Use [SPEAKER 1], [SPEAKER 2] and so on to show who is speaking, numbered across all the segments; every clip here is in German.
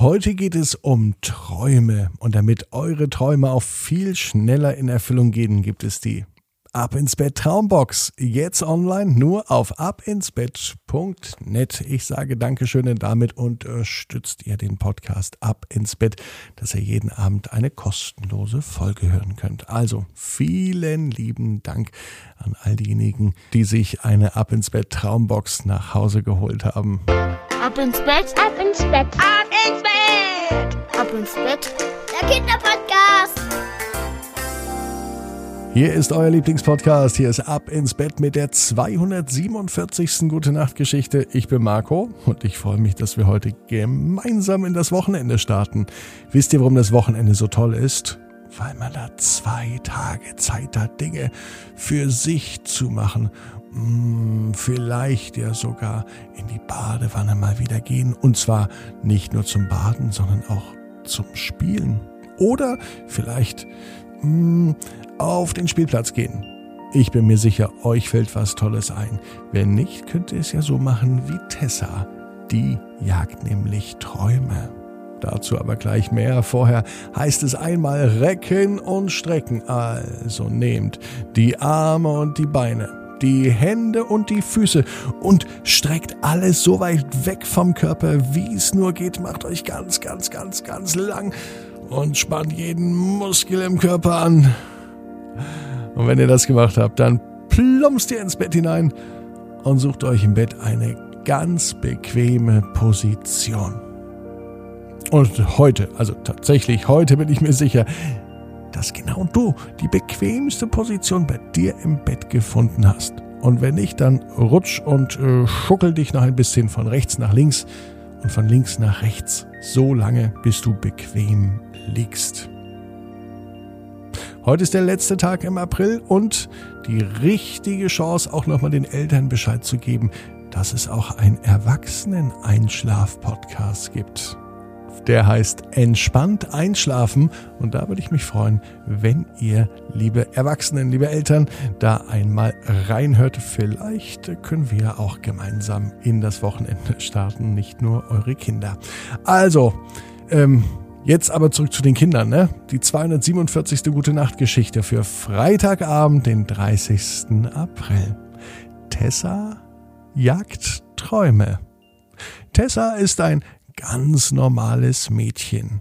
[SPEAKER 1] Heute geht es um Träume und damit eure Träume auch viel schneller in Erfüllung gehen, gibt es die Ab ins Bett Traumbox. Jetzt online nur auf abinsbett.net. Ich sage Dankeschön und damit unterstützt ihr den Podcast Ab ins Bett, dass ihr jeden Abend eine kostenlose Folge hören könnt. Also vielen lieben Dank an all diejenigen, die sich eine Ab ins Bett Traumbox nach Hause geholt haben.
[SPEAKER 2] Ab ins Bett, ab ins Bett, ab ins Bett, ab ins Bett, der Kinderpodcast.
[SPEAKER 1] Hier ist euer Lieblingspodcast. Hier ist Ab ins Bett mit der 247. Gute Nacht Geschichte. Ich bin Marco und ich freue mich, dass wir heute gemeinsam in das Wochenende starten. Wisst ihr, warum das Wochenende so toll ist? Weil man da zwei Tage Zeit hat, Dinge für sich zu machen. Hm, vielleicht ja sogar in die Badewanne mal wieder gehen. Und zwar nicht nur zum Baden, sondern auch zum Spielen. Oder vielleicht mh, hm, auf den Spielplatz gehen. Ich bin mir sicher, euch fällt was Tolles ein. Wenn nicht, könnt ihr es ja so machen wie Tessa. Die jagt nämlich Träume. Dazu aber gleich mehr. Vorher heißt es einmal recken und strecken. Also nehmt die Arme und die Beine, die Hände und die Füße und streckt alles so weit weg vom Körper, wie es nur geht. Macht euch ganz, ganz, ganz, ganz lang und spannt jeden Muskel im Körper an. Und wenn ihr das gemacht habt, dann plumpst ihr ins Bett hinein und sucht euch im Bett eine ganz bequeme Position. Und heute, also tatsächlich heute bin ich mir sicher, dass genau du die bequemste Position bei dir im Bett gefunden hast. Und wenn nicht, dann rutsch und äh, schuckel dich noch ein bisschen von rechts nach links und von links nach rechts, so lange, bis du bequem liegst. Heute ist der letzte Tag im April und die richtige Chance, auch nochmal den Eltern Bescheid zu geben, dass es auch einen Erwachsenen-Einschlaf-Podcast gibt. Der heißt Entspannt Einschlafen und da würde ich mich freuen, wenn ihr, liebe Erwachsenen, liebe Eltern, da einmal reinhört. Vielleicht können wir auch gemeinsam in das Wochenende starten, nicht nur eure Kinder. Also, ähm, Jetzt aber zurück zu den Kindern, ne? Die 247. Gute Nacht Geschichte für Freitagabend, den 30. April. Tessa jagt Träume. Tessa ist ein ganz normales Mädchen.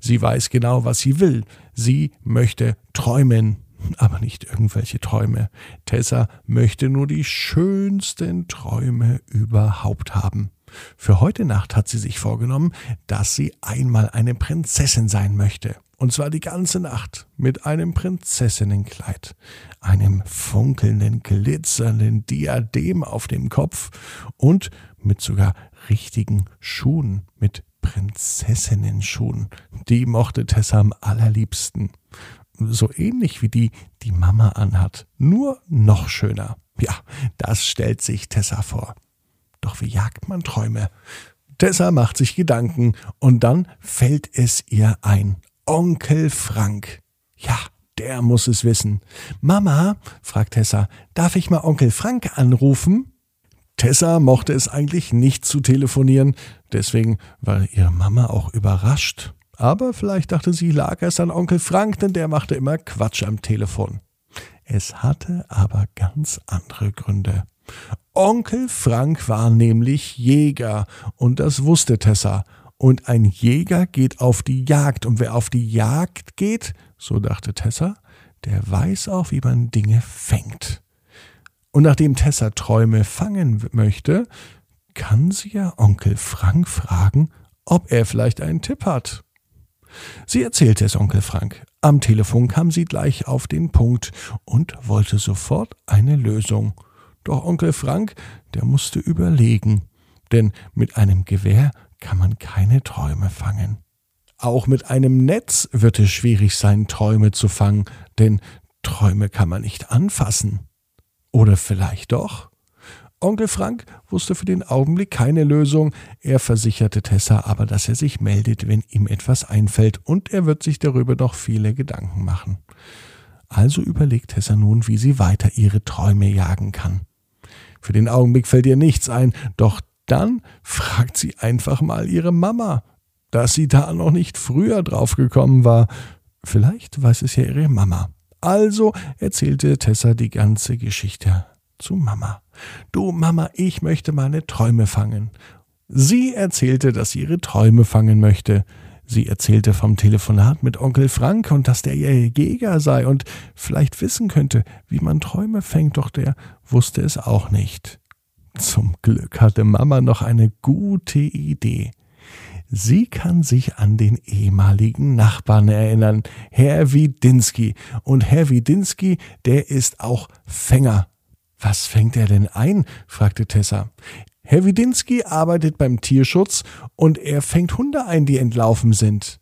[SPEAKER 1] Sie weiß genau, was sie will. Sie möchte träumen, aber nicht irgendwelche Träume. Tessa möchte nur die schönsten Träume überhaupt haben. Für heute Nacht hat sie sich vorgenommen, dass sie einmal eine Prinzessin sein möchte. Und zwar die ganze Nacht mit einem Prinzessinnenkleid, einem funkelnden, glitzernden Diadem auf dem Kopf und mit sogar richtigen Schuhen, mit Prinzessinnenschuhen. Die mochte Tessa am allerliebsten. So ähnlich wie die, die Mama anhat, nur noch schöner. Ja, das stellt sich Tessa vor. Doch wie jagt man Träume? Tessa macht sich Gedanken und dann fällt es ihr ein. Onkel Frank. Ja, der muss es wissen. Mama, fragt Tessa, darf ich mal Onkel Frank anrufen? Tessa mochte es eigentlich nicht zu telefonieren, deswegen war ihre Mama auch überrascht. Aber vielleicht dachte sie, lag es an Onkel Frank, denn der machte immer Quatsch am Telefon. Es hatte aber ganz andere Gründe. Onkel Frank war nämlich Jäger und das wusste Tessa. Und ein Jäger geht auf die Jagd. Und wer auf die Jagd geht, so dachte Tessa, der weiß auch, wie man Dinge fängt. Und nachdem Tessa Träume fangen möchte, kann sie ja Onkel Frank fragen, ob er vielleicht einen Tipp hat. Sie erzählte es Onkel Frank. Am Telefon kam sie gleich auf den Punkt und wollte sofort eine Lösung. Doch Onkel Frank, der musste überlegen, denn mit einem Gewehr kann man keine Träume fangen. Auch mit einem Netz wird es schwierig sein, Träume zu fangen, denn Träume kann man nicht anfassen. Oder vielleicht doch? Onkel Frank wusste für den Augenblick keine Lösung, er versicherte Tessa aber, dass er sich meldet, wenn ihm etwas einfällt, und er wird sich darüber noch viele Gedanken machen. Also überlegt Tessa nun, wie sie weiter ihre Träume jagen kann. Für den Augenblick fällt ihr nichts ein, doch dann fragt sie einfach mal ihre Mama. Dass sie da noch nicht früher drauf gekommen war, vielleicht weiß es ja ihre Mama. Also erzählte Tessa die ganze Geschichte zu Mama. Du Mama, ich möchte meine Träume fangen. Sie erzählte, dass sie ihre Träume fangen möchte. Sie erzählte vom Telefonat mit Onkel Frank und dass der ihr Jäger sei und vielleicht wissen könnte, wie man Träume fängt, doch der wusste es auch nicht. Zum Glück hatte Mama noch eine gute Idee. Sie kann sich an den ehemaligen Nachbarn erinnern, Herr Widinski. Und Herr Widinski, der ist auch Fänger. Was fängt er denn ein? fragte Tessa. Herr Widinski arbeitet beim Tierschutz und er fängt Hunde ein, die entlaufen sind.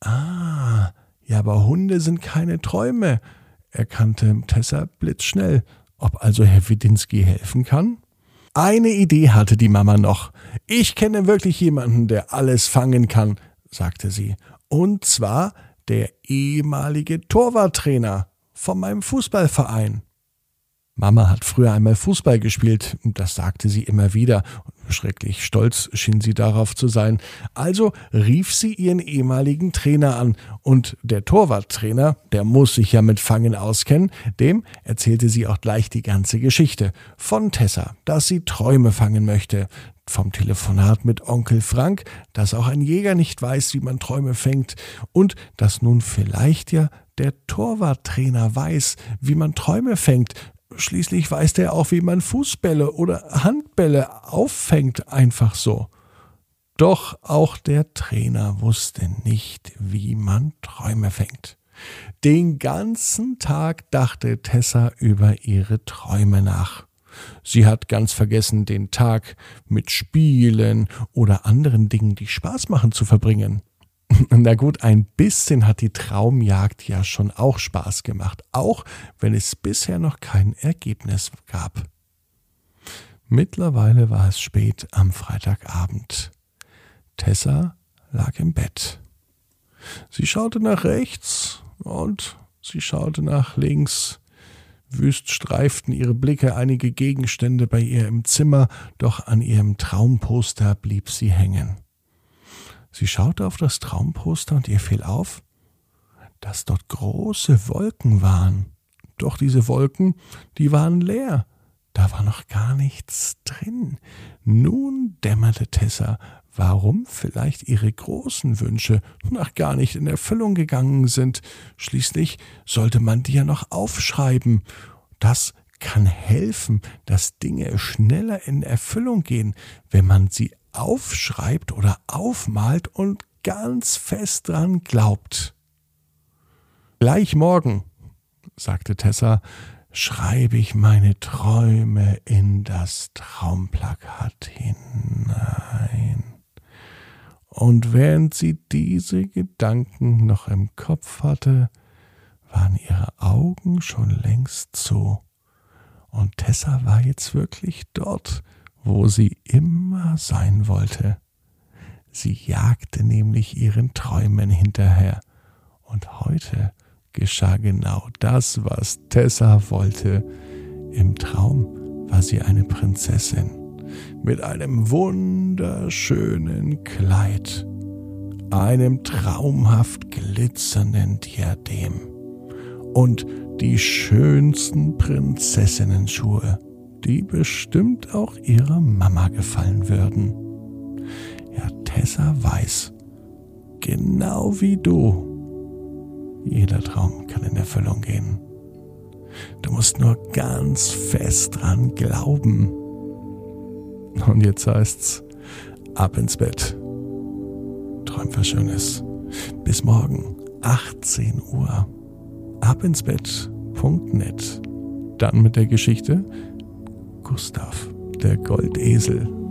[SPEAKER 1] Ah, ja, aber Hunde sind keine Träume, erkannte Tessa blitzschnell. Ob also Herr Widinski helfen kann? Eine Idee hatte die Mama noch. Ich kenne wirklich jemanden, der alles fangen kann, sagte sie. Und zwar der ehemalige Torwarttrainer von meinem Fußballverein. Mama hat früher einmal Fußball gespielt, das sagte sie immer wieder. Schrecklich stolz schien sie darauf zu sein. Also rief sie ihren ehemaligen Trainer an, und der Torwarttrainer, der muss sich ja mit Fangen auskennen, dem erzählte sie auch gleich die ganze Geschichte. Von Tessa, dass sie Träume fangen möchte, vom Telefonat mit Onkel Frank, dass auch ein Jäger nicht weiß, wie man Träume fängt, und dass nun vielleicht ja der Torwarttrainer weiß, wie man Träume fängt, Schließlich weiß der auch, wie man Fußbälle oder Handbälle auffängt, einfach so. Doch auch der Trainer wusste nicht, wie man Träume fängt. Den ganzen Tag dachte Tessa über ihre Träume nach. Sie hat ganz vergessen, den Tag mit Spielen oder anderen Dingen, die Spaß machen, zu verbringen. Na gut, ein bisschen hat die Traumjagd ja schon auch Spaß gemacht, auch wenn es bisher noch kein Ergebnis gab. Mittlerweile war es spät am Freitagabend. Tessa lag im Bett. Sie schaute nach rechts und sie schaute nach links. Wüst streiften ihre Blicke einige Gegenstände bei ihr im Zimmer, doch an ihrem Traumposter blieb sie hängen. Sie schaute auf das Traumposter und ihr fiel auf, dass dort große Wolken waren. Doch diese Wolken, die waren leer. Da war noch gar nichts drin. Nun dämmerte Tessa, warum vielleicht ihre großen Wünsche noch gar nicht in Erfüllung gegangen sind. Schließlich sollte man die ja noch aufschreiben. Das kann helfen, dass Dinge schneller in Erfüllung gehen, wenn man sie aufschreibt oder aufmalt und ganz fest dran glaubt. Gleich morgen, sagte Tessa, schreibe ich meine Träume in das Traumplakat hinein. Und während sie diese Gedanken noch im Kopf hatte, waren ihre Augen schon längst zu, und Tessa war jetzt wirklich dort, wo sie immer sein wollte. Sie jagte nämlich ihren Träumen hinterher. Und heute geschah genau das, was Tessa wollte. Im Traum war sie eine Prinzessin mit einem wunderschönen Kleid, einem traumhaft glitzernden Diadem und die schönsten Prinzessinnenschuhe die bestimmt auch ihrer Mama gefallen würden. Ja, Tessa weiß, genau wie du, jeder Traum kann in Erfüllung gehen. Du musst nur ganz fest dran glauben. Und jetzt heißt's, ab ins Bett. Träum was Schönes. Bis morgen, 18 Uhr. Abinsbett.net. Dann mit der Geschichte Gustav, der Goldesel.